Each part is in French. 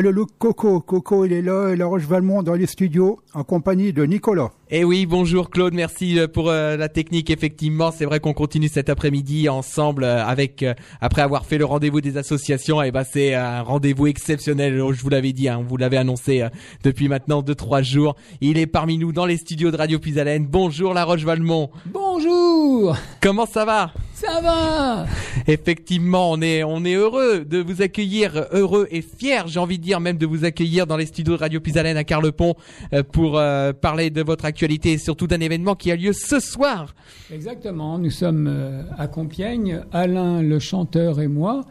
Le look Coco. Coco, il est là, et La Roche Valmont dans les studios, en compagnie de Nicolas. Eh oui, bonjour Claude, merci euh, pour euh, la technique. Effectivement, c'est vrai qu'on continue cet après-midi ensemble euh, avec euh, après avoir fait le rendez-vous des associations. Et ben c'est un rendez-vous exceptionnel. Je vous l'avais dit, hein, on vous l'avait annoncé euh, depuis maintenant deux trois jours. Il est parmi nous dans les studios de Radio Pisalène. Bonjour La Roche Valmont. Bonjour Comment ça va? Ça va Effectivement, on est on est heureux de vous accueillir, heureux et fier, j'ai envie de dire même de vous accueillir dans les studios de Radio Pisalène à Carlepont euh, pour euh, parler de votre actualité et surtout d'un événement qui a lieu ce soir. Exactement, nous sommes euh, à Compiègne, Alain le chanteur et moi.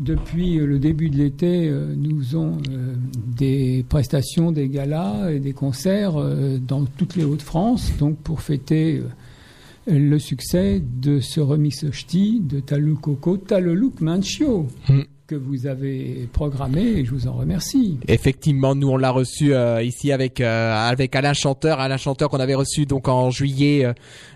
Depuis le début de l'été, nous faisons euh, des prestations, des galas et des concerts dans toutes les Hauts-de-France, donc pour fêter le succès de ce remix ch'ti de Talou Coco, Manchio, Hmm. Que vous avez programmé et je vous en remercie. Effectivement, nous on l'a reçu euh, ici avec euh, avec Alain Chanteur, Alain Chanteur qu'on avait reçu donc en juillet euh,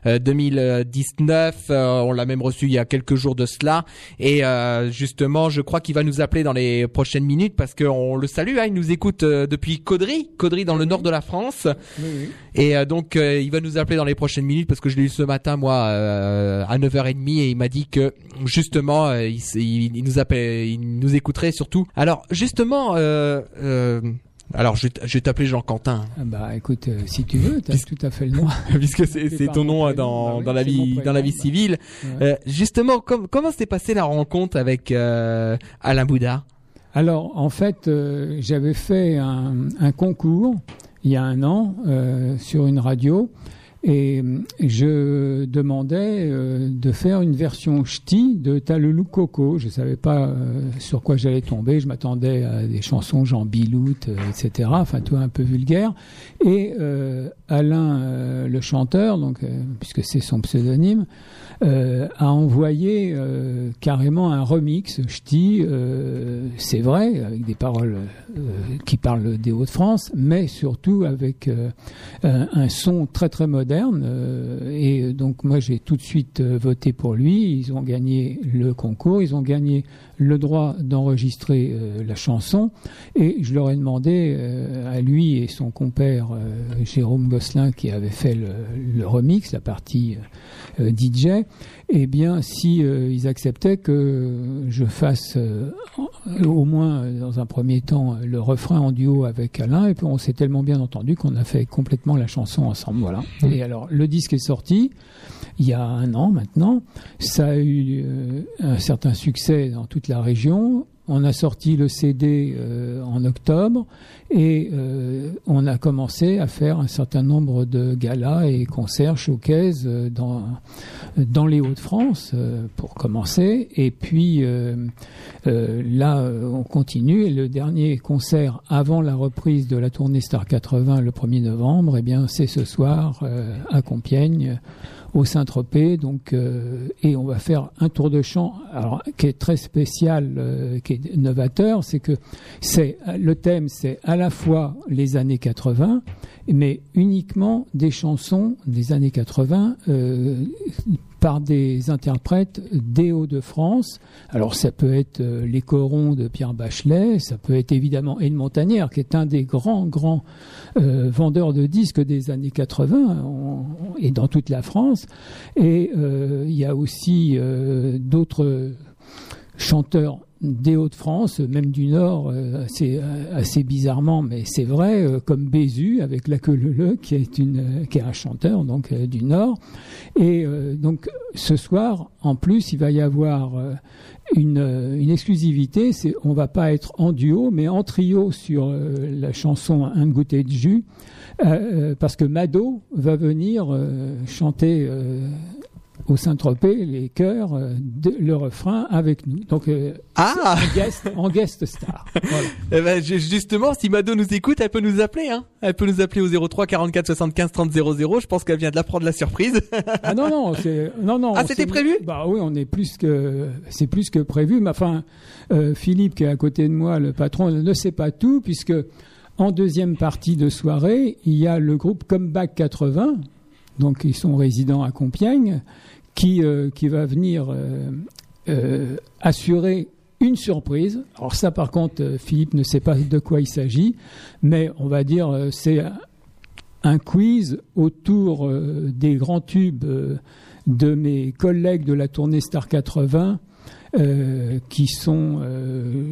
euh, 2019. Euh, on l'a même reçu il y a quelques jours de cela. Et justement, je crois qu'il va nous appeler dans les prochaines minutes parce qu'on le salue. Hein, il nous écoute depuis Caudry, Caudry dans le nord de la France. Oui, oui. Et donc il va nous appeler dans les prochaines minutes parce que je l'ai eu ce matin moi à 9h30 et il m'a dit que justement il, s- il- il nous appelle, il nous écouterait surtout. Alors justement, euh, euh, alors je, vais t- je vais t'appeler Jean Quentin Ah bah écoute, euh, si tu veux, tu as tout à fait le droit. puisque c'est ton nom prénom, dans, bah oui, dans la vie dans la vie bah. civile. Ouais. Justement, com- comment s'est passée la rencontre avec Alain Bouddha Alors, en fait, j'avais fait un, un concours il y a un an sur une radio Et euh, je demandais euh, de faire une version ch'ti de Talelou Coco. Je savais pas euh, sur quoi j'allais tomber. Je m'attendais à des chansons Jean Bilout, etc. Enfin, tout un peu vulgaire. Et Alain, le chanteur, donc puisque c'est son pseudonyme, euh, a envoyé euh, carrément un remix ch'ti, euh, c'est vrai, avec des paroles qui parlent des Hauts-de-France, mais surtout avec un, un, son très très moderne. et donc moi j'ai tout de suite voté pour lui. Ils ont gagné le concours, ils ont gagné le droit d'enregistrer euh, la chanson et je leur ai demandé euh, à lui et son compère euh, Jérôme Gosselin qui avait fait le, le remix, la partie DJ, eh bien si ils acceptaient que je fasse au moins dans un premier temps le refrain en duo avec Alain et puis on s'est tellement bien entendu qu'on a fait complètement la chanson ensemble voilà. Mmh. Et alors le disque est sorti il y a un an maintenant. Ça a eu euh, un certain succès dans toute la région. On a sorti le CD euh, en octobre et euh, on a commencé à faire un certain nombre de galas et concerts showcase dans dans les Hauts-de-France pour commencer et puis là on continue et le dernier concert avant la reprise de la tournée Star 80 le 1er novembre eh bien c'est ce soir à Compiègne au Saint-Tropez. Donc, euh, et on va faire un tour de chant, alors qui est très spécial, euh, qui est novateur, c'est que c'est le thème, c'est à la fois les années 80, mais uniquement des chansons des années 80 euh, par des interprètes des Hauts-de-France. Alors ça peut être euh, les corons de Pierre Bachelet, ça peut être évidemment Anne Montagnière, qui est un des grands, grands euh, vendeurs de disques des années 80 et dans toute la France. Et euh, il y a aussi d'autres chanteurs des Hauts-de-France, même du Nord, euh, assez, euh, assez bizarrement, mais c'est vrai, euh, comme Bézu avec la queue qui est qui est un chanteur donc du Nord. Et donc ce soir, en plus, il va y avoir une, une exclusivité. C'est, on va pas être en duo, mais en trio sur la chanson Un goûter de jus. parce que Mado va venir chanter au Saint-Tropez les chœurs, euh, le refrain avec nous. Donc euh, ah en guest, en guest star. Voilà. Eh ben, justement, si Mado nous écoute, elle peut nous appeler. Hein elle peut nous appeler au 03 44 75 30 00. Je pense qu'elle vient de l'apprendre la surprise. ah non non, c'est non non. Ah c'était prévu? Bah oui, on est plus que c'est plus que prévu. Mais enfin, euh, Philippe qui est à côté de moi, le patron, ne sait pas tout puisque en deuxième partie de soirée, il y a le groupe Comeback 80 donc ils sont résidents à Compiègne, qui, euh, va venir euh, euh, assurer une surprise. Alors ça, par contre, Philippe ne sait pas de quoi il s'agit, mais on va dire c'est un quiz autour des grands tubes de mes collègues de la tournée Star 80. qui sont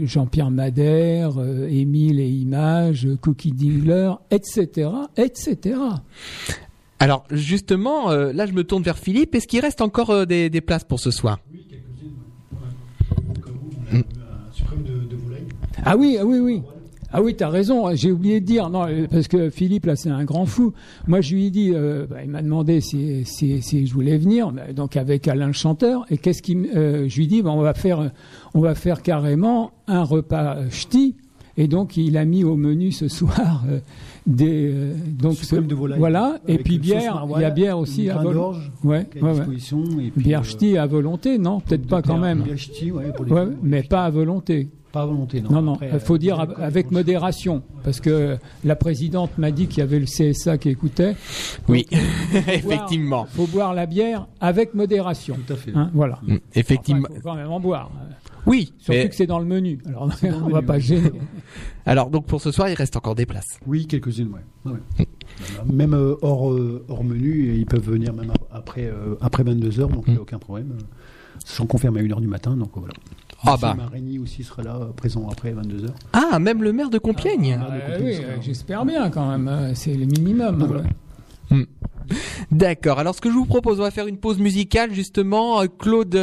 Jean-Pierre Madère, Émile et Images, Cookie Dealer, etc., etc. Alors justement, euh, là je me tourne vers Philippe. Est-ce qu'il reste encore euh, des, places pour ce soir? Oui, quelques-unes. Ouais. un suprême de, de volaille. Ah oui, ah oui, oui. Ah oui, t'as raison. J'ai oublié de dire non euh, parce que Philippe là c'est un grand fou. Moi je lui ai dit, bah, il m'a demandé si, si, si, je voulais venir, donc avec Alain le chanteur. Et qu'est-ce qui, je lui ai dit, bah, on va faire, on va faire carrément un repas ch'ti. Et donc il a mis au menu ce soir des euh, donc de volaille, voilà et puis bière il y a bière aussi à volonté ouais, ouais, ouais. bière ch'ti euh, à volonté non peut-être pas quand même bière ch'ti ouais, pour les ouais, mais pas à volonté pas à volonté, non. Non, non, il faut dire avec modération, parce que la présidente m'a dit qu'il y avait le CSA qui écoutait. Oui, effectivement. Il faut boire la bière avec modération. Tout à fait. Hein, voilà. Mm, effectivement. il faut quand même en boire. Oui, surtout que c'est dans le menu. Alors on va pas gêner. Alors donc pour ce soir, il reste encore des places. Oui, quelques-unes, ouais. Mm. Même euh, hors, euh, hors menu, ils peuvent venir même après, euh, après 22 h donc il n'y a mm. aucun problème. Sachant qu'on ferme à 1h du matin, donc voilà. Ah bah. Marigny aussi sera là, présent après 22h. Ah, même le maire de Compiègne ah, Oui, j'espère bien quand même, c'est le minimum. Hmm. D'accord, alors ce que je vous propose, on va faire une pause musicale justement. Claude,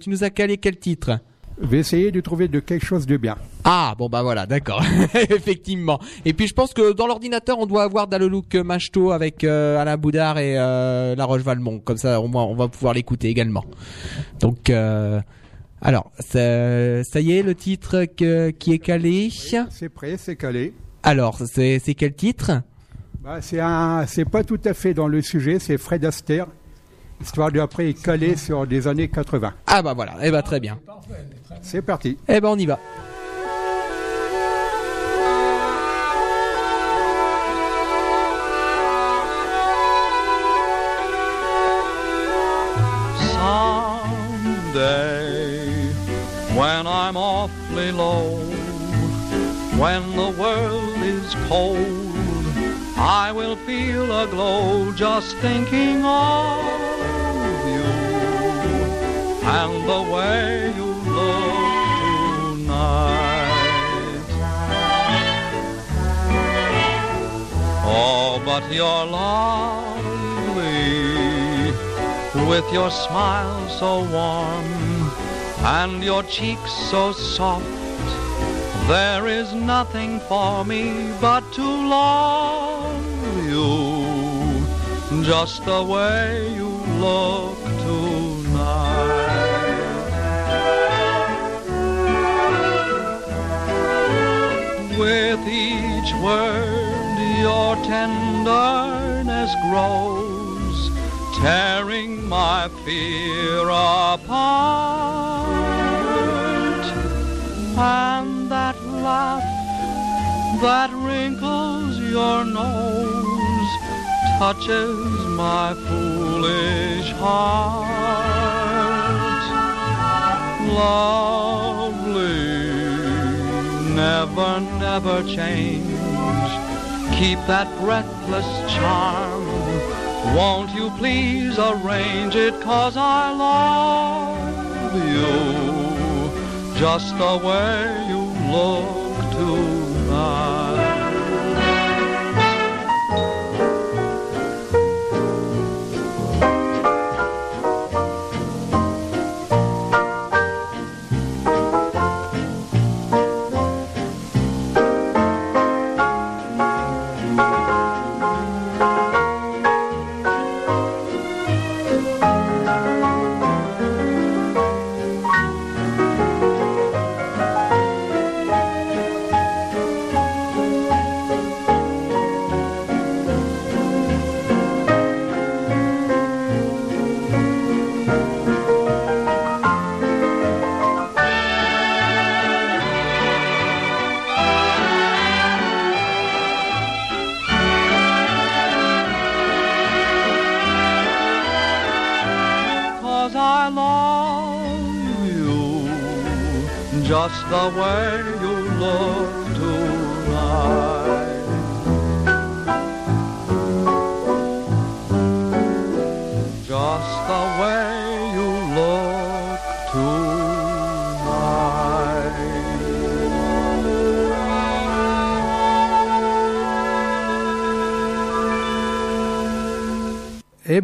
tu nous as calé quel titre? Vais essayer de trouver de quelque chose de bien. Ah bon bah voilà, d'accord, effectivement. Et puis je pense que dans l'ordinateur on doit avoir Dalelook Machto avec euh, Alain Boudard et euh, La Roche Valmont. Comme ça au moins on va pouvoir l'écouter également. Donc euh, alors ça, ça y est le titre que- qui est calé. C'est prêt, c'est calé. Alors c'est quel titre? Bah, c'est pas tout à fait dans le sujet, c'est Fred Astaire, histoire de après calé sur des années 80. Ah bah voilà, eh bah très bien. C'est parti. Eh ben on y va. Someday, when I'm awfully low, when the world is cold, I will feel a glow just thinking of you and the way you look tonight. Oh, but you're lovely with your smile so warm and your cheeks so soft. There is nothing for me but to love you just the way you look tonight. With each word, your tenderness grows tearing my fear apart. And that laugh that wrinkles your nose touches my foolish heart. Lovely, never, never change. Keep that breathless charm. Won't you please arrange it cause I love you just the way you look tonight.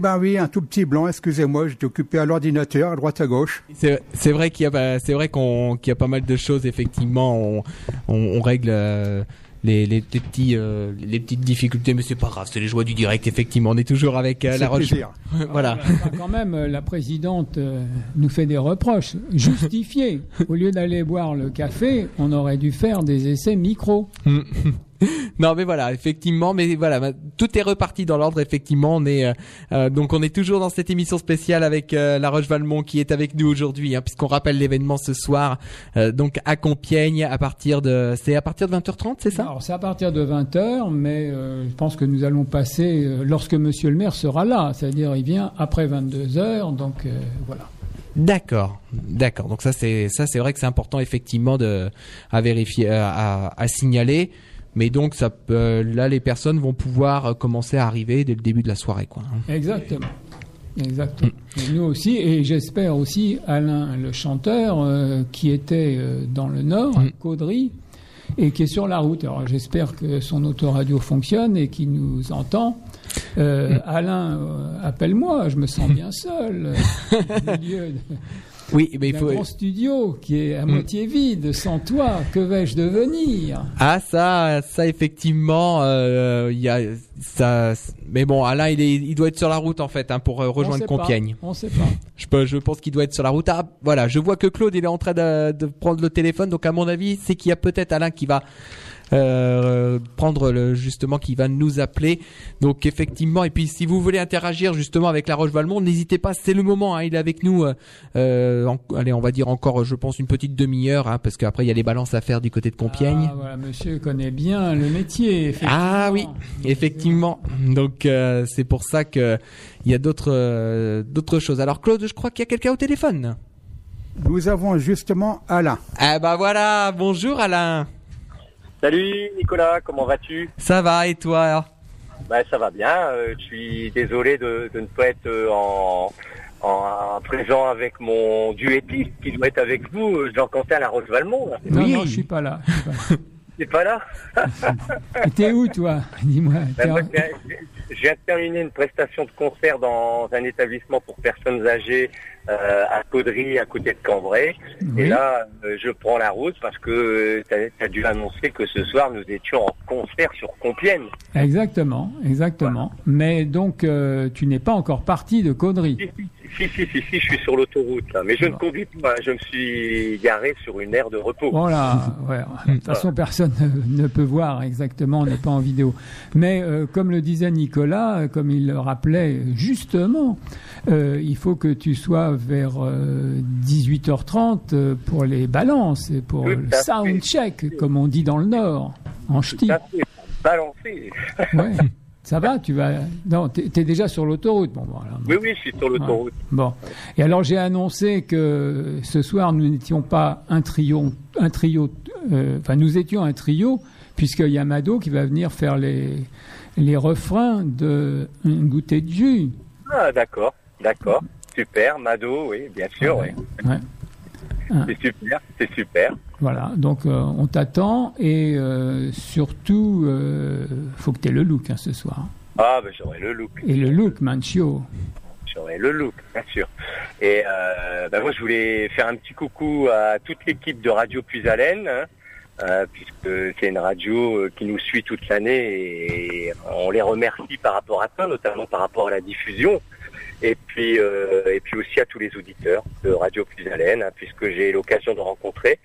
Ben oui, un tout petit blanc, excusez-moi, j'étais occupé à l'ordinateur, à droite à gauche. C'est vrai qu'il y a pas- c'est vrai qu'on qu'il y a pas mal de choses effectivement on on, on règle euh, les, les, les petits euh, les petites difficultés mais c'est pas grave c'est les joies du direct effectivement on est toujours avec euh, C'est la roche plaisir. voilà Ah, Quand même, euh, la présidente euh, nous fait des reproches justifiés. Au lieu d'aller boire le café, on aurait dû faire des essais micro. non mais voilà effectivement mais voilà tout est reparti dans l'ordre effectivement on est euh, euh, donc on est toujours dans cette émission spéciale avec euh, la Roche Valmont qui est avec nous aujourd'hui hein, puisqu'on rappelle l'événement ce soir euh, donc à Compiègne à partir de c'est à partir de 20h30 c'est ça? Alors c'est à partir de 20h, mais euh, je pense que nous allons passer euh, lorsque Monsieur le maire sera là, c'est-à-dire il vient après 22h, donc euh, voilà. D'accord, d'accord. Donc ça c'est ça c'est vrai que c'est important effectivement de à vérifier à, à signaler. Mais donc ça peut, là les personnes vont pouvoir euh, commencer à arriver dès le début de la soirée quoi. hein. Exactement. Exactement. Et nous aussi, et j'espère aussi Alain le chanteur euh, qui était euh, dans le Nord, à Caudry, et qui est sur la route. Alors j'espère que son autoradio fonctionne et qu'il nous entend. Euh, Alain, euh, appelle-moi, je me sens bien seul. euh, au milieu de- Oui, mais il un faut. grand studio qui est à Mm. moitié vide. Sans toi, que vais-je devenir? Ah ça, ça effectivement, euh, il y a ça. Mais bon, Alain, il est, il doit être sur la route en fait hein, pour euh, On rejoindre sait Compiègne. pas, On sait pas. Je, peux- je pense qu'il doit être sur la route. Ah, voilà, je vois que Claude il est en train de, de prendre le téléphone, donc à mon avis, c'est qu'il y a peut-être Alain qui va euh, prendre le justement qui va nous appeler. Donc effectivement, et puis si vous voulez interagir justement avec La Roche Valmont, n'hésitez pas, c'est le moment. Hein, il est avec nous. euh, euh, en- allez, on va dire encore, je pense une petite demi-heure, hein, parce qu'après il y a les balances à faire du côté de Compiègne. Ah, voilà, monsieur connaît bien le métier. effectivement. Ah oui, effectivement. Donc euh, c'est pour ça que il y a d'autres euh, d'autres choses. Alors Claude, je crois qu'il y a quelqu'un au téléphone. Nous avons justement Alain. Ah bah voilà, bonjour Alain. Salut Nicolas, comment vas-tu? Ça va et toi bah, Ça va bien, euh, je suis désolé de, de ne pas être euh, en, en présent avec mon duettiste qui doit être avec vous, euh, Jean-Quentin Laroche Valmont. là. Non, Oui. non, je suis pas là. je suis pas là. C'est pas là? Et T'es où, toi? Dis-moi. Bah, t'es en- de terminer une prestation de concert dans un établissement pour personnes âgées euh, à Caudry, à côté de Cambrai. Et là, euh, je prends la route parce que tu as, dû annoncer que ce soir, nous étions en concert sur Compiègne. Exactement, exactement. Mais donc, euh, tu n'es pas encore parti de Caudry. Si, si, si, si, si, je suis sur l'autoroute. Mais je ne conduis pas, je me suis garé sur une aire de repos. Voilà, ouais. De toute façon, personne ne, peut voir exactement, on n'est pas en vidéo. Mais euh, comme le disait Nicolas, euh, comme il le rappelait justement, euh, il faut que tu sois vers euh, 18h30 euh, pour les balances et pour le sound check, comme on dit dans le Nord, en ch'ti. Ça fait balancer. Ouais. Ça va, tu vas. Non, t'es t'es déjà sur l'autoroute. Bon, voilà. Oui, oui, je suis sur l'autoroute. Bon. Et alors j'ai annoncé que ce soir nous n'étions pas un trio, un trio. euh, Enfin, nous étions un trio puisqu'il y a Mado qui va venir faire les les refrains de un goûter de jus. Ah, d'accord, d'accord. Super, Mado, oui, bien sûr, oui. Ouais. C'est super, c'est super. Voilà. Donc euh, on t'attend et euh, surtout euh, faut que tu aies le look hein, ce soir. Ah, ben j'aurai le look. Et le look, Manchio. J'aurai le look, bien sûr. Et ben moi, je voulais faire un petit coucou à toute l'équipe de Radio Puisalène, hein, puisque c'est une radio qui nous suit toute l'année et on les remercie par rapport à ça, notamment par rapport à la diffusion. Et puis, euh, et puis aussi à tous les auditeurs de Radio Puisalène, hein, puisque j'ai eu l'occasion de rencontrer.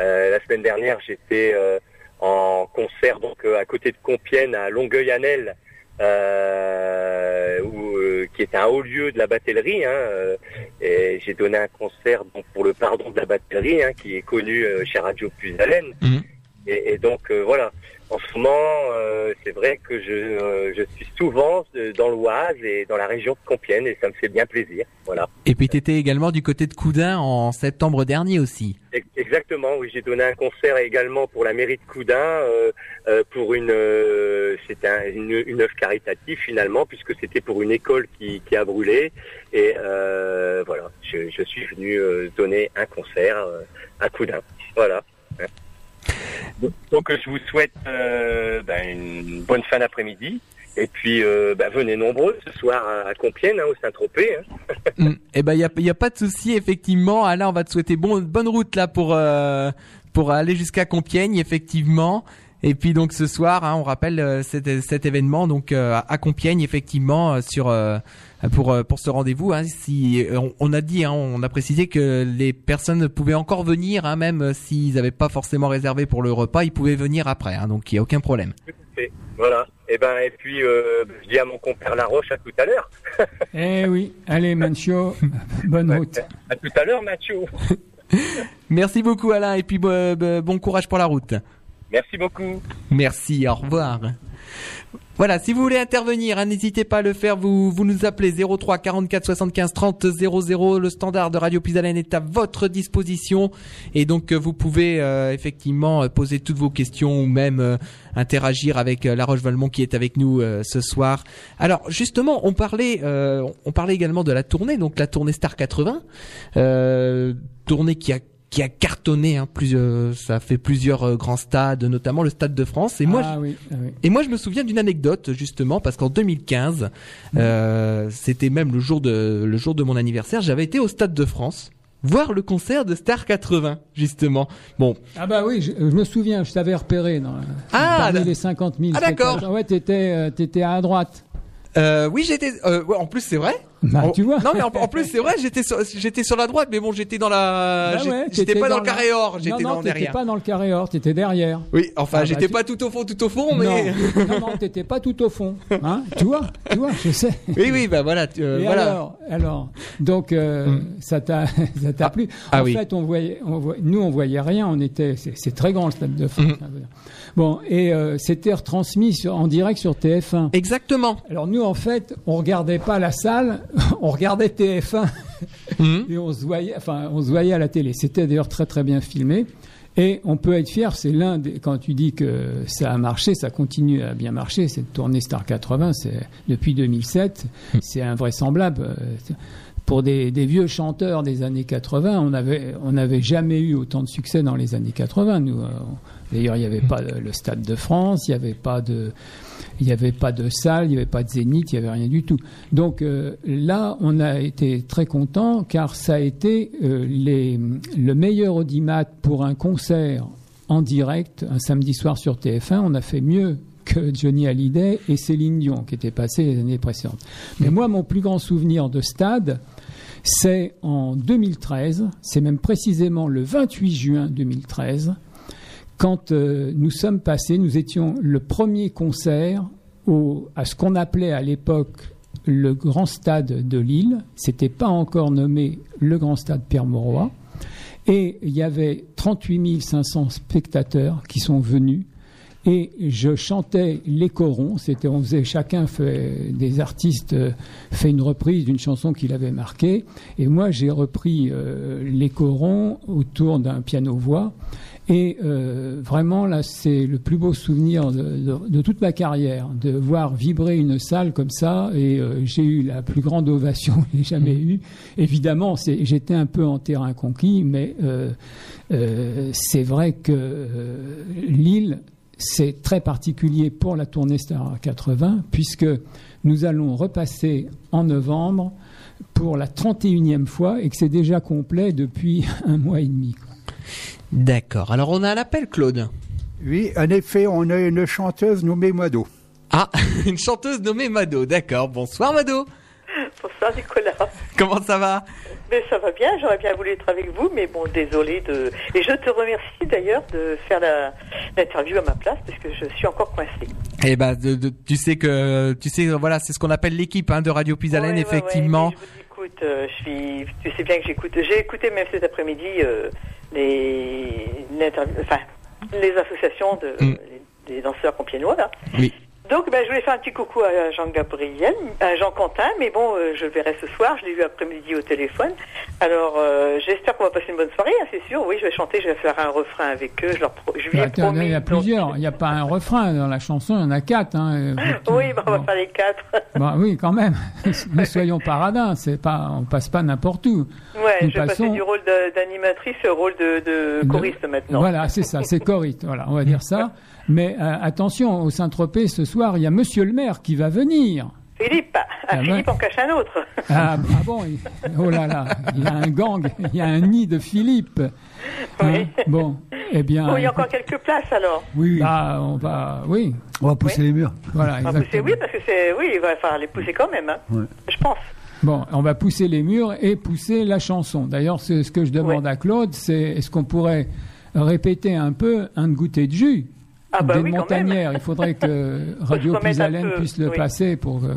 Euh, la semaine dernière, j'étais euh, en concert donc euh, à côté de Compiègne, à Longueuil-Annel, euh, euh, qui est un haut lieu de la batellerie. Hein, et j'ai donné un concert donc, pour le pardon de la batellerie, hein, qui est connu chez Radio Puisalène. Mhm. Et, et donc euh, voilà. En ce moment, euh, c'est vrai que je, euh, je suis souvent dans l'Oise et dans la région de Compiègne et ça me fait bien plaisir. Voilà. Et puis t'étais également du côté de Coudin en septembre dernier aussi. Ex- Exactement, oui, j'ai donné un concert également pour la mairie de Coudin, euh, euh, pour une, euh, c'était un- une, une œuvre caritative finalement, puisque c'était pour une école qui, qui a brûlé. Et euh, voilà, je, je suis venu euh, donner un concert à Coudin. Voilà. Donc, je vous souhaite euh, ben, une bonne fin d'après-midi. Et puis euh, ben, venez nombreux ce soir à, Compiègne, hein, au Saint-Tropez. hein. Mm. Eh ben, il y a, pas de souci, effectivement. Alain, on va te souhaiter bon, bonne route là pour euh, pour aller jusqu'à Compiègne, effectivement. Et puis donc ce soir, hein, on rappelle euh, cet, cet événement donc euh, à Compiègne, effectivement, euh, sur euh, pour euh, pour ce rendez-vous. Hein, si on, on a dit, hein, on a précisé que les personnes pouvaient encore venir, hein, même s'ils n'avaient pas forcément réservé pour le repas, ils pouvaient venir après. Hein, donc il y a aucun problème. Et voilà. Et ben et puis euh, je dis à mon compère Laroche à tout à l'heure. Eh oui, allez Manchio, bonne route. À tout à l'heure, Mathieu. Merci beaucoup Alain et puis bo- bo- bon courage pour la route. Merci beaucoup. Merci, au revoir. Voilà, si vous voulez intervenir, hein, n'hésitez pas à le faire. Vous, vous nous appelez 03 44 75 30 00. Le standard de Radio Pisalène est à votre disposition et donc euh, vous pouvez euh, effectivement euh, poser toutes vos questions ou même euh, interagir avec euh, La Roche Valmont qui est avec nous euh, ce soir. Alors justement, on parlait, on parlait également de la tournée, donc la tournée Star 80, euh, tournée qui a qui a cartonné, hein, plusieurs, ça a fait plusieurs euh, grands stades, notamment le Stade de France. Et moi, ah oui, ah oui. et moi, je me souviens d'une anecdote justement parce qu'en 2015, euh, c'était même le jour de le jour de mon anniversaire. J'avais été au Stade de France voir le concert de Star 80, justement. Bon, Ah bah oui, je, je me souviens, je t'avais repéré dans, Ah, parmi les 50 000. Ah, d'accord. Ouais, t'étais, euh, t'étais à droite. euh, oui, j'étais. euh, ouais, en plus, c'est vrai. Bah, En- tu vois. Non, mais en, en plus, c'est vrai. J'étais sur, j'étais sur la droite, mais bon, j'étais dans la. Bah ouais, j'étais pas dans, le carré or. J'étais non, non, dans t'étais derrière. pas dans le carré or, t'étais derrière. Oui, enfin, Ah, bah, j'étais tu- pas tout au fond, tout au fond, mais. Non, non, non, t'étais pas tout au fond. Hein tu vois, tu vois, je sais. oui, oui, bah voilà. tu- euh, voilà. alors, alors, donc euh, Mm. ça t'a, ça t'a plu. ah en oui. fait, on voyait, on voyait- nous on voyait rien. On était, c'est, c'est très grand le stade de France. Mm. Bon, et euh, c'était retransmis sur, en direct sur TF1. Exactement. Alors nous, en fait, on regardait pas la salle, on regardait TF1 Mhm. et on se voyait, enfin, on se voyait à la télé. C'était d'ailleurs très très bien filmé. Et on peut être fier, c'est l'un des, quand tu dis que ça a marché, ça continue à bien marcher, cette tournée Star 80, c'est depuis 2007, c'est invraisemblable. Pour des, vieux chanteurs des années 80, on avait, on n'avait jamais eu autant de succès dans les années 80. Nous, euh, d'ailleurs, il n'y avait pas le, le Stade de France, il n'y avait pas de, il n'y avait pas de salle, il n'y avait pas de zénith, il n'y avait rien du tout. Donc euh, là, on a été très content car ça a été euh, les, le meilleur audimat pour un concert en direct un samedi soir sur TF1. On a fait mieux que Johnny Hallyday et Céline Dion qui étaient passés les années précédentes. Mais moi, mon plus grand souvenir de stade, c'est en 2013, c'est même précisément le 28 juin 2013, quand euh, nous sommes passés, nous étions le premier concert au, à ce qu'on appelait à l'époque le grand stade de Lille. C'était pas encore nommé le grand stade Pierre Mauroy. Et il y avait 38 500 spectateurs qui sont venus. Et je chantais les corons. C'était, on faisait chacun fait des artistes euh, fait une reprise d'une chanson qu'il avait marquée. Et moi, j'ai repris euh, les corons autour d'un piano voix. Et euh, vraiment, là, c'est le plus beau souvenir de, de- de toute ma carrière, de voir vibrer une salle comme ça. Et euh, j'ai eu la plus grande ovation que j'ai jamais eue. Évidemment, c'est- j'étais un peu en terrain conquis, mais euh, c'est vrai que Lille, c'est très particulier pour la tournée Star 80, puisque nous allons repasser en novembre pour la 31e fois et que c'est déjà complet depuis un mois et demi. D'accord. Alors, on a un appel, Claude. Oui, en effet, on a une chanteuse nommée Mado. Ah, une chanteuse nommée Mado. D'accord. Bonsoir, Mado. Bonsoir Nicolas. Comment ça va? Mais ça va bien, j'aurais bien voulu être avec vous, mais bon, désolé de. Et je te remercie d'ailleurs de faire la- l'interview à ma place, parce que je suis encore coincée. Eh ben, de- de- tu sais que, tu sais, voilà, c'est ce qu'on appelle l'équipe hein, de Radio Ouais, ouais, effectivement. ouais, je vous écoute, euh, je suis, tu sais bien que j'écoute. J'ai écouté même cet après-midi euh, les, enfin, les associations de, Mm. les- des danseurs compiègnois là. Oui. Donc, ben, je voulais faire un petit coucou à Jean-Gabriel, à Jean Quentin, mais bon, euh, je le verrai ce soir. Je l'ai vu après-midi au téléphone. Alors, euh, j'espère qu'on va passer une bonne soirée, hein, c'est sûr. Oui, je vais chanter, je vais faire un refrain avec eux. Je leur, pro- je lui ai Attends, promis. il y a donc- plusieurs. Il n'y a pas un refrain dans la chanson, il y en a quatre. hein. Oui, ben, on va Bon. faire les quatre. Bah oui, quand même. Ne soyons pas radins. C'est pas, on passe pas n'importe où. Ouais, je vais passer passons- du rôle d'animatrice au rôle de, de De- choriste maintenant. Voilà, c'est ça, c'est Corite. Voilà, on va dire ça. Mais euh, attention, au Saint-Tropez ce soir, il y a Monsieur le maire qui va venir. Philippe, ah, Ah ben. Philippe en cache un autre. Ah, ah bon il- Oh là là, il y a un gang, il y a un nid de Philippe. Hein, Oui. bon, eh bien, Bon, il y a encore quelques places alors. Oui, oui. bah, on va, oui, on va pousser les murs. voilà, On va pousser, oui, parce que c'est, oui, il va falloir les pousser quand même, hein, Ouais. je pense. Bon, on va pousser les murs et pousser la chanson. D'ailleurs, c'est ce que je demande à Claude, c'est est-ce qu'on pourrait répéter un peu un goûter de jus Ah bah des oui, montagnères? Il faudrait que Radio Puisalène puisse le oui. passer pour que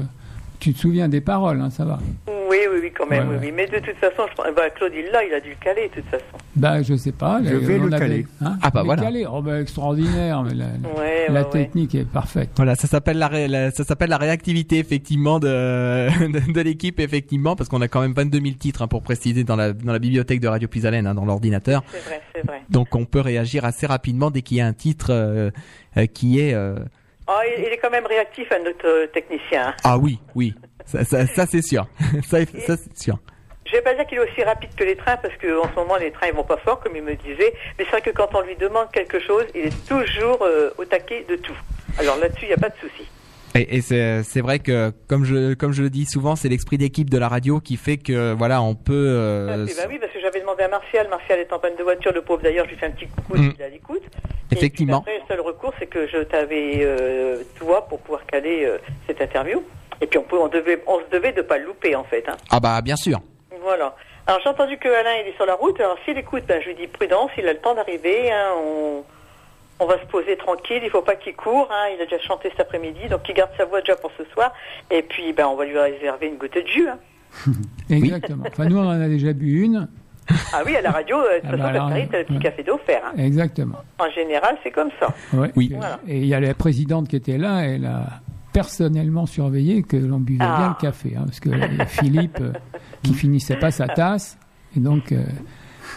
tu te souviens des paroles, hein, ça va. Oui, oui, oui, quand même, Ouais, oui, ouais. Mais de toute façon, je pense, bah, Claude, il l'a, il a dû le caler, de toute façon. Bah, je sais pas. Je là, vais le avait- caler. hein, Ah bah le voilà. caler. Oh bah extraordinaire, mais la, Ouais, la ouais, ouais. technique est parfaite. Voilà, ça s'appelle la, ré- la- ça s'appelle la réactivité effectivement de de, l'équipe effectivement parce qu'on a quand même 22 000 titres hein, pour préciser dans la dans la bibliothèque de Radio Puisalène hein, dans l'ordinateur. C'est vrai, c'est vrai. Donc on peut réagir assez rapidement dès qu'il y a un titre euh, euh, qui est euh, Oh, il, est quand même réactif, à notre euh, technicien. ah oui oui ça, ça, ça, c'est sûr ça, ça c'est sûr. Je vais pas dire qu'il est aussi rapide que les trains, parce qu'en ce moment, les trains, ils vont pas fort, comme il me disait. Mais c'est vrai que quand on lui demande quelque chose, il est toujours euh, au taquet de tout. Alors là-dessus, il n'y a pas de souci. Et, et c'est vrai que comme je comme je le dis souvent, c'est l'esprit d'équipe de la radio qui fait que voilà, on peut. euh, Ah, bah oui, parce que j'avais demandé à Martial. Martial est en panne de voiture, le pauvre d'ailleurs. Je lui fais un petit coucou Mm. s'il est à l'écoute. Effectivement. Après, le seul recours, c'est que je t'avais euh, toi pour pouvoir caler euh, cette interview. Et puis on, peut, on, devait, on se devait de pas le louper en fait. Hein. Ah bah bien sûr. Voilà. Alors j'ai entendu que Alain il est sur la route. Alors s'il écoute, ben, je lui dis prudence, il a le temps d'arriver. Hein, on, on va se poser tranquille. Il faut pas qu'il court. Hein, il a déjà chanté cet après-midi, donc il garde sa voix déjà pour ce soir. Et puis ben on va lui réserver une goutte de jus. Hein. Exactement. Enfin, nous, on en a déjà bu une. Ah oui, à la radio, euh, de toute Ah bah alors, le petit ouais. café d'offert. Hein. Exactement. En général, c'est comme ça. Ouais. Oui. Et- Voilà. Et il y a la présidente qui était là, elle a personnellement surveillé que l'on buvait Ah. bien le café, hein, parce que Philippe, euh, qui finissait pas sa tasse, et donc euh,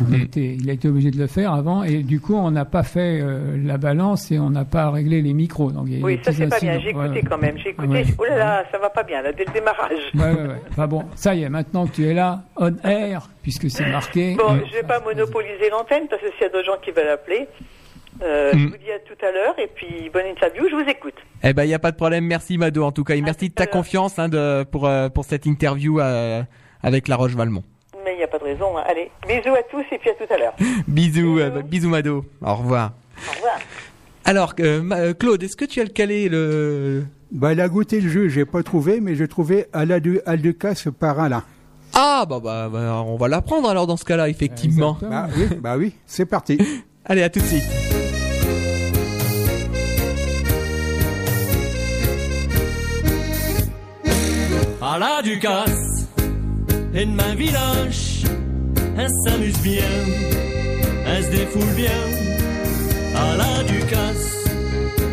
il, a été, il a été obligé de le faire avant, et du coup on n'a pas fait euh, la balance et on n'a pas réglé les micros. Donc, il y a eu Oui, ça c'est pas bien. J'ai écouté Ouais, quand même. J'ai écouté. Ouais. Oh là là, ça va pas bien là dès le démarrage. Ouais, ouais, ouais. Enfin bon, ça y est, maintenant que tu es là, on air, puisque c'est marqué. Bon, Ouais. je vais pas monopoliser l'antenne parce que s'il y a d'autres gens qui veulent appeler, euh, Mm. je vous dis à tout à l'heure et puis bonne interview. Je vous écoute. Eh ben il y a pas de problème. Merci Mado en tout cas et merci de ta confiance hein, de pour euh, pour cette interview euh, avec La Roche raison. hein. Allez, bisous à tous et puis à tout à l'heure. Bisous, euh, bisous Mado. Au revoir. Au revoir. Alors euh, Ma- euh, Claude, est-ce que tu as le calé le Bah, il a goûté le jus, j'ai pas trouvé, mais j'ai trouvé Alducas par Alain. Ah bah, bah bah, on va l'apprendre alors dans ce cas-là effectivement. Bah oui, bah oui, c'est parti. Allez à tout de suite. À la Ducasse et de ma village, elle s'amuse bien, elle se défoule bien. À la Ducasse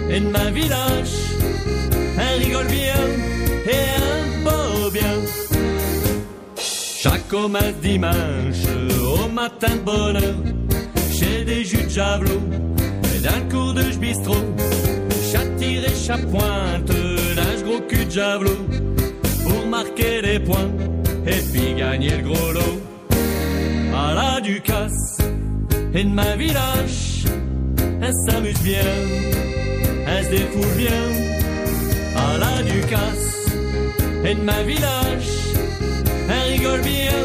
et de ma village, elle rigole bien et elle beau bien. Chaque commerce dimanche, au matin de bonne heure, j'ai des jus de javelot et d'un cours de bistrot. J'attire et pointe d'un gros cul de javelot pour marquer des points et puis gagner le gros lot. À la Ducasse et de ma village, elle s'amuse bien, elle se défoule bien. À la Ducasse et de ma village, elle rigole bien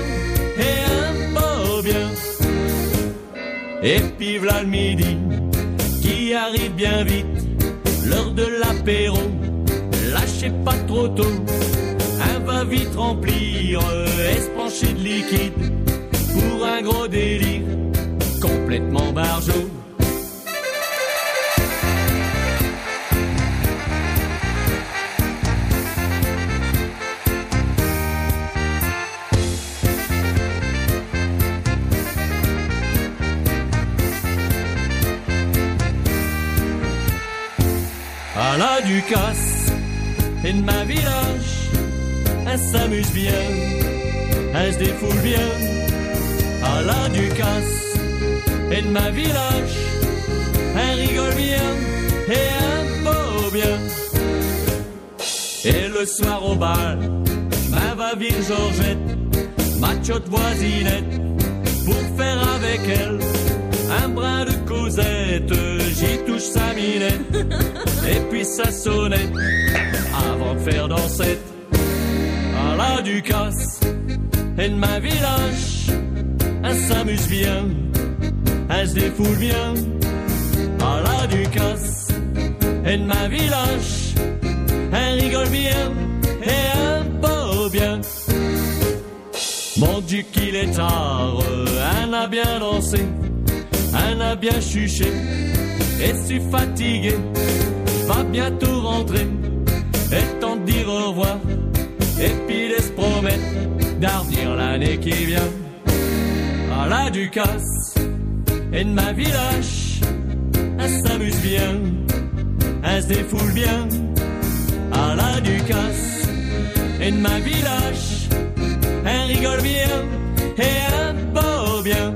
et elle beau bien. Et puis v'là le midi qui arrive bien vite, l'heure de l'apéro, lâchez pas trop tôt. Elle va vite remplir euh, et se pencher de liquide pour un gros délire complètement barjot. À la Ducasse et de ma village, elle s'amuse bien, elle se défoule bien. À la Ducasse et de ma village, elle rigole bien et elle beau bien. Et le soir au bal, ma va vire Georgette, ma tchotte voisinette, pour faire avec elle un brin de causette, j'y touche sa minette, et puis sa sonnette, avant de faire dansette. À la Ducasse et de ma village, s'amuse bien, elle se défoule bien. À la Ducasse et de ma village, elle rigole bien et elle beau bien. Mon Dieu qu'il est tard, elle a bien dansé, elle a bien chuché, et suis fatigué, va bientôt rentrer, et de dire au revoir, et puis de se promettre revenir l'année qui vient. À la Ducasse et de ma village, elle s'amuse bien, elle se défoule bien. À la Ducasse et de ma village, elle rigole bien et elle beau bien.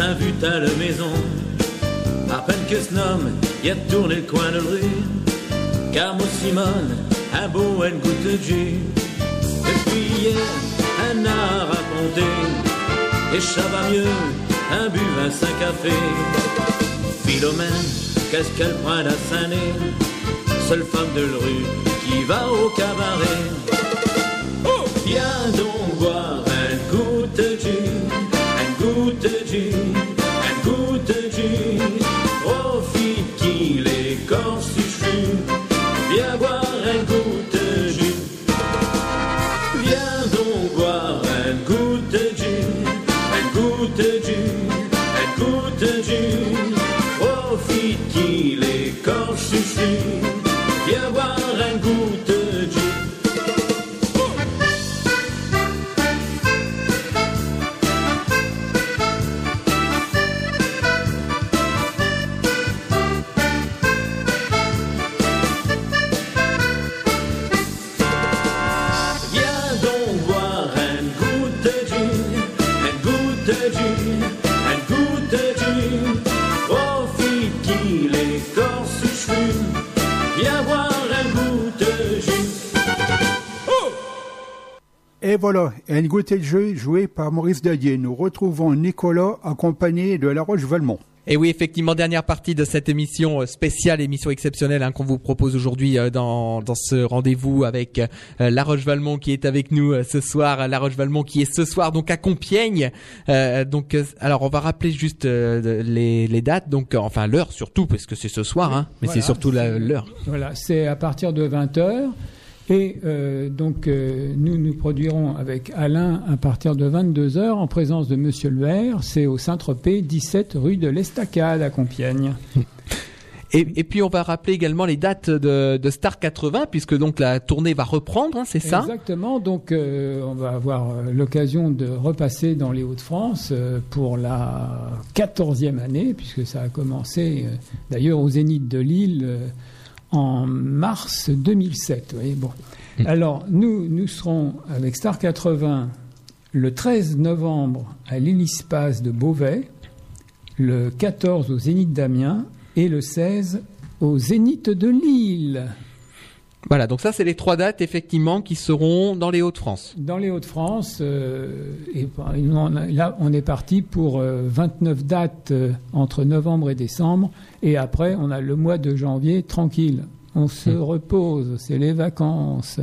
S'invite à la maison. À peine que ce homme y a tourné le coin de rue, car moi Simone, un beau un goût de jus. Depuis hier, un a raconté, et ça va mieux, un bu, un cinq café. Philomène, qu'est-ce qu'elle prend à Saint-Né Seule femme de rue qui va au cabaret. Viens donc boire est corps de jeu joué par Maurice Dadier. Nous retrouvons Nicolas accompagné de La Roche-Valmont. Et oui, effectivement, dernière partie de cette émission euh, spéciale, émission exceptionnelle hein, qu'on vous propose aujourd'hui euh, dans, dans ce rendez-vous avec euh, La Roche-Valmont qui est avec nous euh, ce soir. La Roche-Valmont qui est ce soir donc à Compiègne. Euh, donc, euh, alors on va rappeler juste euh, les, les dates, donc euh, enfin l'heure surtout parce que c'est ce soir, hein, mais Voilà, c'est surtout l'heure. Voilà, c'est à partir de 20h. Et euh, donc, euh, nous nous produirons avec Alain à partir de 22h en présence de Monsieur Le. C'est au Saint-Tropez, 17 rue de l'Estacade à Compiègne. Et, et puis on va rappeler également les dates de, de Star 80 puisque donc la tournée va reprendre, hein, c'est ça? Exactement. Donc, euh, on va avoir l'occasion de repasser dans les Hauts-de-France euh, pour la 14e année, puisque ça a commencé euh, d'ailleurs au Zénith de Lille en mars 2007. vous voyez, bon. Alors, nous, nous serons avec Star 80 le 13 novembre à l'Hélispace de Beauvais, le 14 au Zénith d'Amiens et le 16 au Zénith de Lille. Voilà, donc ça c'est les trois dates effectivement qui seront dans les Hauts-de-France. Dans les Hauts-de-France, euh, et on là, on est parti pour euh, 29 dates euh, entre novembre et décembre. Et après, on a le mois de janvier tranquille. On se repose, c'est les vacances.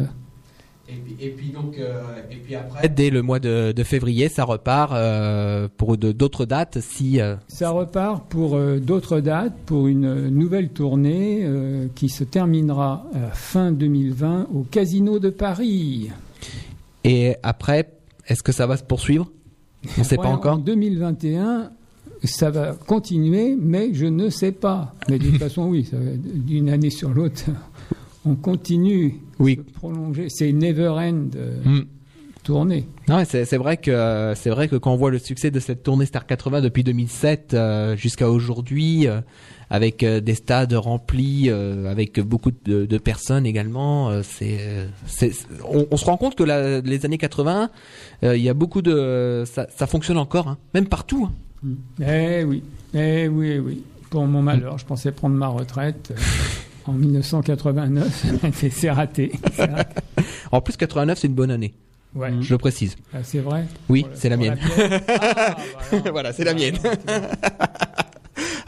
Et puis, et puis donc, euh, et puis après, dès le mois de, de février, ça repart euh, pour d'autres dates. Si euh, Ça repart pour euh, d'autres dates, pour une nouvelle tournée euh, qui se terminera fin 2020 au Casino de Paris. et après, est-ce que ça va se poursuivre? On ne sait pas Ouais, En encore. 2021, ça va continuer, mais je ne sais pas. Mais de toute façon, oui, d'une année sur l'autre, on continue Oui. se prolonger. C'est une never end Hmm. tournée. Non, c'est vrai que euh, c'est vrai que quand on voit le succès de cette tournée Star 80 depuis 2007 euh, jusqu'à aujourd'hui, euh, avec euh, des stades remplis, avec beaucoup de, de personnes également, c'est on, on se rend compte que la- les années 80, euh, il y a beaucoup de ça, ça fonctionne encore, hein, même partout. hein. Eh oui, eh oui, eh oui. Pour mon malheur, je pensais prendre ma retraite en 1989, mais c'est raté. En plus, 89, c'est une bonne année. Ouais. Je le précise. Ah, c'est vrai Oui, c'est la mienne. Ah, voilà. voilà, c'est la mienne.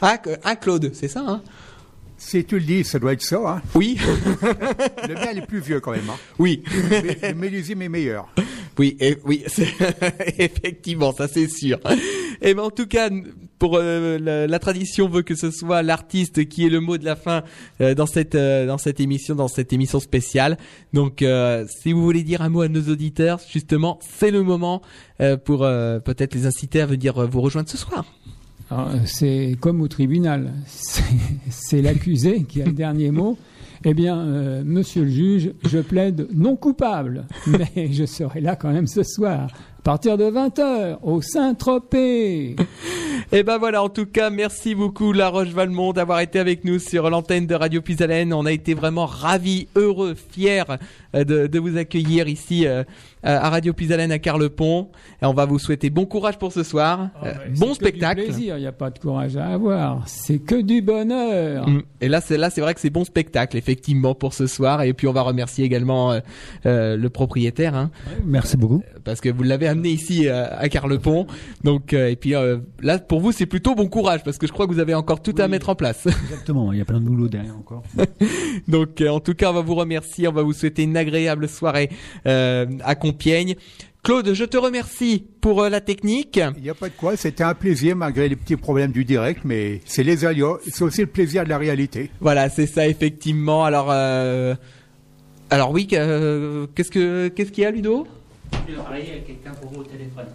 Ah, que- ah, Claude, c'est ça, hein Si tu le dis, ça doit être ça. Hein. Oui, Le mien, est plus vieux quand même. Hein. oui. Mais le millésime est meilleur. Oui, et, oui, c'est- effectivement, ça c'est sûr. Et ben en tout cas, pour euh, la, tradition veut que ce soit l'artiste qui est le mot de la fin euh, dans cette euh, dans cette émission, dans cette émission spéciale. Donc, euh, si vous voulez dire un mot à nos auditeurs, justement, c'est le moment euh, pour euh, peut-être les inciter à venir vous rejoindre ce soir. Euh, C'est comme au tribunal. C'est- l'accusé qui a le dernier mot. Eh bien, monsieur le juge, je plaide non coupable, mais je serai là quand même ce soir, à partir de 20h, au Saint-Tropez. Et ben voilà, en tout cas, merci beaucoup La Roche Valmont d'avoir été avec nous sur l'antenne de Radio Puisalène. On a été vraiment ravis, heureux, fiers euh, de, de vous accueillir ici euh, à Radio Puisalène à Carlepont. Et on va vous souhaiter bon courage pour ce soir. Euh, bon spectacle. Plaisir, il n'y a pas de courage à avoir. C'est que du bonheur. Mm. Et là, c'est là, c'est vrai que c'est bon spectacle, effectivement, pour ce soir. Et puis, on va remercier également euh, euh, le propriétaire, hein, Merci beaucoup. parce que vous l'avez amené ici euh, à Carlepont. Donc, euh, et puis euh, là, pour vous, c'est plutôt bon courage, parce que je crois que vous avez encore tout à mettre en place. Exactement, il y a plein de boulot derrière encore. Donc, euh, en tout cas, on va vous remercier. On va vous souhaiter une agréable soirée euh, à Compiègne. Claude, je te remercie pour euh, la technique. Il n'y a pas de quoi, c'était un plaisir malgré les petits problèmes du direct, mais c'est les aléas, c'est aussi le plaisir de la réalité. Voilà, c'est ça effectivement. Alors, euh, alors oui, euh, qu'est-ce que qu'est-ce qu'il y a, Ludo?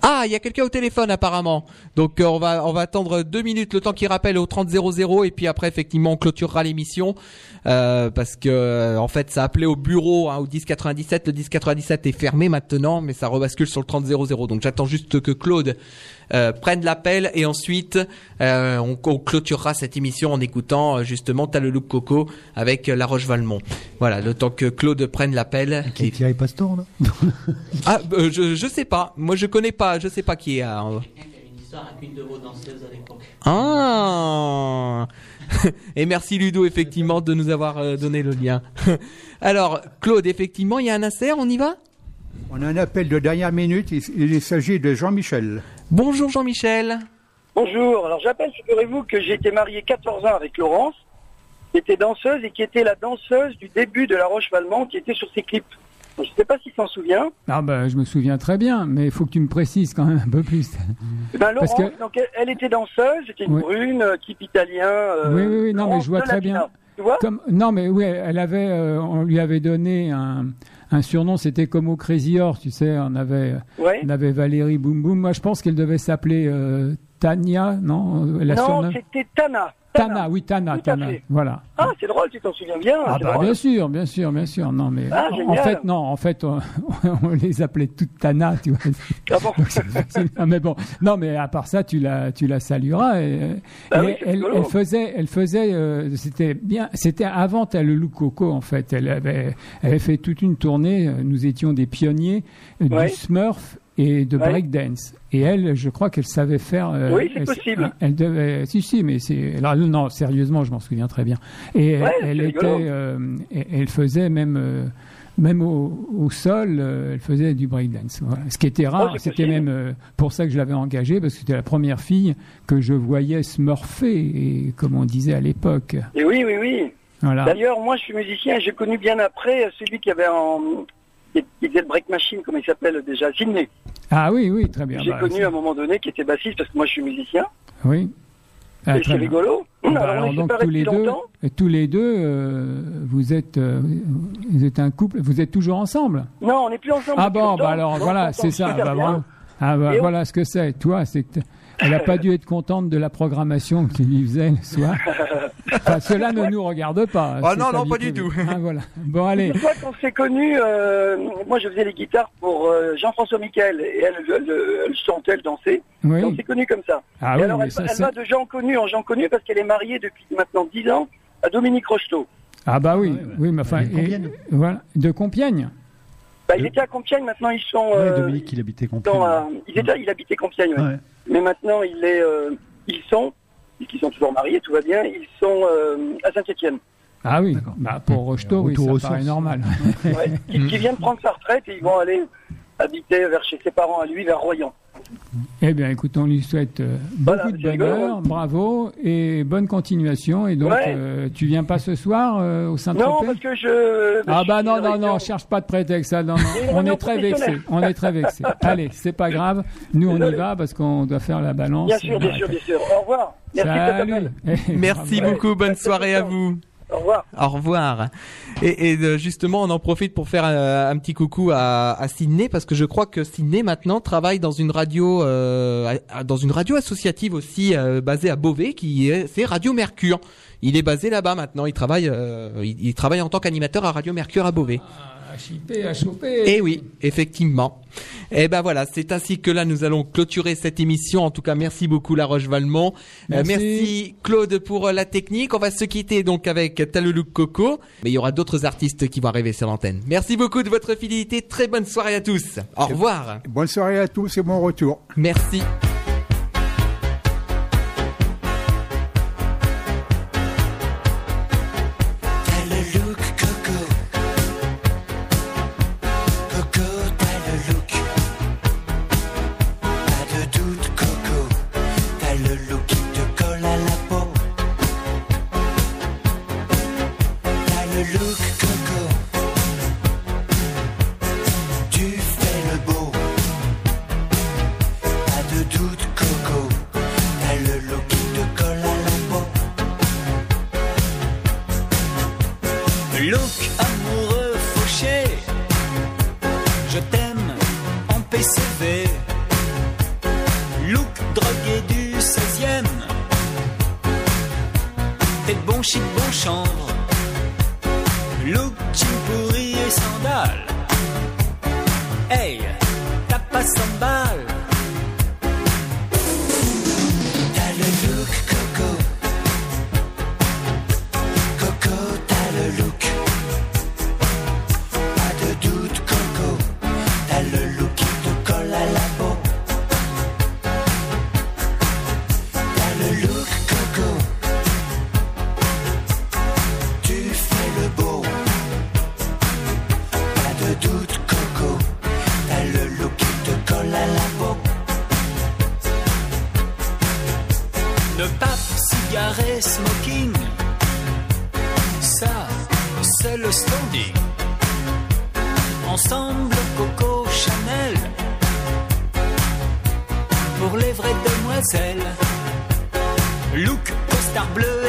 Ah, il y a quelqu'un au téléphone apparemment. Donc euh, on va on va attendre deux minutes le temps qu'il rappelle au 30 00 et puis après effectivement on clôturera l'émission euh, parce que euh, en fait ça appelait au bureau hein, au 1097. Le 1097 est fermé maintenant, mais ça rebascule sur le 30 00. Donc j'attends juste que Claude euh, prenne l'appel et ensuite euh, on, on clôturera cette émission en écoutant euh, justement T'as le look coco avec La Roche Valmont. Voilà, le temps que Claude prenne l'appel. Qui est Thierry Pastor, là Ah, je je sais pas. Moi je connais pas. Je sais pas qui est. Ah Et merci Ludo effectivement de nous avoir euh, donné le lien. Alors Claude, effectivement, il y a un insert, on y va? On a un appel de dernière minute, il, il s'agit de Jean-Michel. Bonjour Jean-Michel. Bonjour, alors j'appelle, figurez-vous que j'ai été marié 14 ans avec Laurence, qui était danseuse et qui était la danseuse du début de La Roche-Valmont, qui était sur ses clips. Je ne sais pas s'il s'en souvient. Ah ben, je me souviens très bien, mais il faut que tu me précises quand même un peu plus. Eh Ben, Parce Laurence, que- donc, elle, était danseuse, c'était une Oui. brune, euh, type italien. euh, oui, oui, oui, non, mais je vois très bien. Tu vois? Comme, non, mais oui, elle avait, euh, on lui avait donné un, un surnom, c'était comme au Crazy Horse, tu sais, on avait, Ouais. on avait Valérie Boum Boum. Moi, je pense qu'elle devait s'appeler euh, Tania, non La Non, c'était Tana. Tana, oui, Tana, Tana. Voilà. Ah, c'est drôle, tu t'en souviens bien. Ah bah bien sûr, bien sûr, bien sûr. Non mais Ah, en fait non, en fait on, on les appelait toutes Tana, tu vois. Ah bon Donc. Ah, mais bon, non mais à part ça tu la tu la salueras. Et, Bah et oui, elle, faisait elle faisait euh, c'était bien c'était avant le Lou Coco en fait. Elle avait elle avait fait toute une tournée. euh, Nous étions des pionniers euh, Ouais. du Smurf et de Ouais. breakdance. Et elle, je crois qu'elle savait faire. euh, Oui, c'est possible. Elle devait. Si, si, mais c'est. Non, sérieusement, je m'en souviens très bien. Et Ouais, elle était. euh, elle faisait même. euh, même au, au sol, elle faisait du breakdance. Voilà. Ce qui était rare, Oh, c'était même pour ça que je l'avais engagée, parce que c'était la première fille que je voyais smurfer, et comme on disait à l'époque. Et oui, oui, oui. Voilà. D'ailleurs, moi, je suis musicien j'ai connu bien après celui qui avait en... qui faisait le break machine, comment il s'appelle déjà Sydney. Ah oui, oui, très bien. J'ai Bah, connu à un moment donné qui était bassiste parce que moi je suis musicien. Oui. Ah, c'est rigolo. Bah, alors, alors donc pas tous les deux, tous les deux, euh, vous êtes, euh, vous êtes un couple, vous êtes toujours ensemble? Non, on n'est plus ensemble. Ah bon, bah alors voilà, c'est ça. Bah. Ah bah, Et on- voilà ce que c'est. Toi, c'est que elle n'a pas dû être contente de la programmation que tu lui faisais le soir. Enfin, cela ne nous regarde pas. Ah non, non, pas du tout. Ah, voilà. Bon allez. Une fois qu'on s'est connus, euh, moi je faisais les guitares pour euh, Jean-François Miquel et elle, elle, elle, elle chantait, elle dansait. Et on Oui. s'est connus comme ça. Ah et oui, alors mais elle, ça, elle va de gens connus en gens connus parce qu'elle est mariée depuis maintenant 10 ans à Dominique Rocheteau. Ah bah oui, Ouais, ouais. oui, mais enfin, De Compiègne. et- voilà, de Compiègne. Bah, il était à Compiègne, maintenant ils sont... Ouais, euh, Dominique, il habitait Compiègne. à- il, était, il habitait Compiègne, ouais. Mais maintenant il est, euh, ils sont, puisqu'ils sont toujours mariés, tout va bien, ils sont euh, à Saint-Étienne. Ah oui, bah pour Rocheteau, oui, ça paraît sources. normal. Ouais, qui, qui vient de prendre sa retraite et ils vont aller habiter vers chez ses parents à lui, vers Royan. Eh bien, écoute, on lui souhaite euh, Voilà, beaucoup de bonheur, bravo et bonne continuation. Et donc, Ouais. euh, tu viens pas ce soir euh, au Non, Saint-Tropez parce que je... Ah je bah non, non, non, cherche pas de prétexte. non, non. On est très vexé. On est très vexé. Allez, c'est pas grave. Nous, on y va parce qu'on doit faire la balance. Bien sûr, bien sûr, bien sûr. Au revoir. Merci Salut. beaucoup. Bonne soirée à vous. Au revoir. Au revoir. Et, et, euh, justement, on en profite pour faire euh, un petit coucou à, à Sydney parce que je crois que Sydney maintenant travaille dans une radio, euh, dans une radio associative aussi euh, basée à Beauvais, qui est c'est Radio Mercure. Il est basé là-bas maintenant. Il travaille, euh, il, il travaille en tant qu'animateur à Radio Mercure à Beauvais. Ah, à. Eh oui, effectivement. Eh ben voilà, c'est ainsi que là nous allons clôturer cette émission. En tout cas, merci beaucoup La Roche Valmont. Euh, merci. Claude pour euh, la technique. On va se quitter donc avec Taloulou Coco, mais il y aura d'autres artistes qui vont arriver sur l'antenne. Merci beaucoup de votre fidélité. Très bonne soirée à tous. Au revoir. Bonne soirée à tous et bon retour. Merci. bleu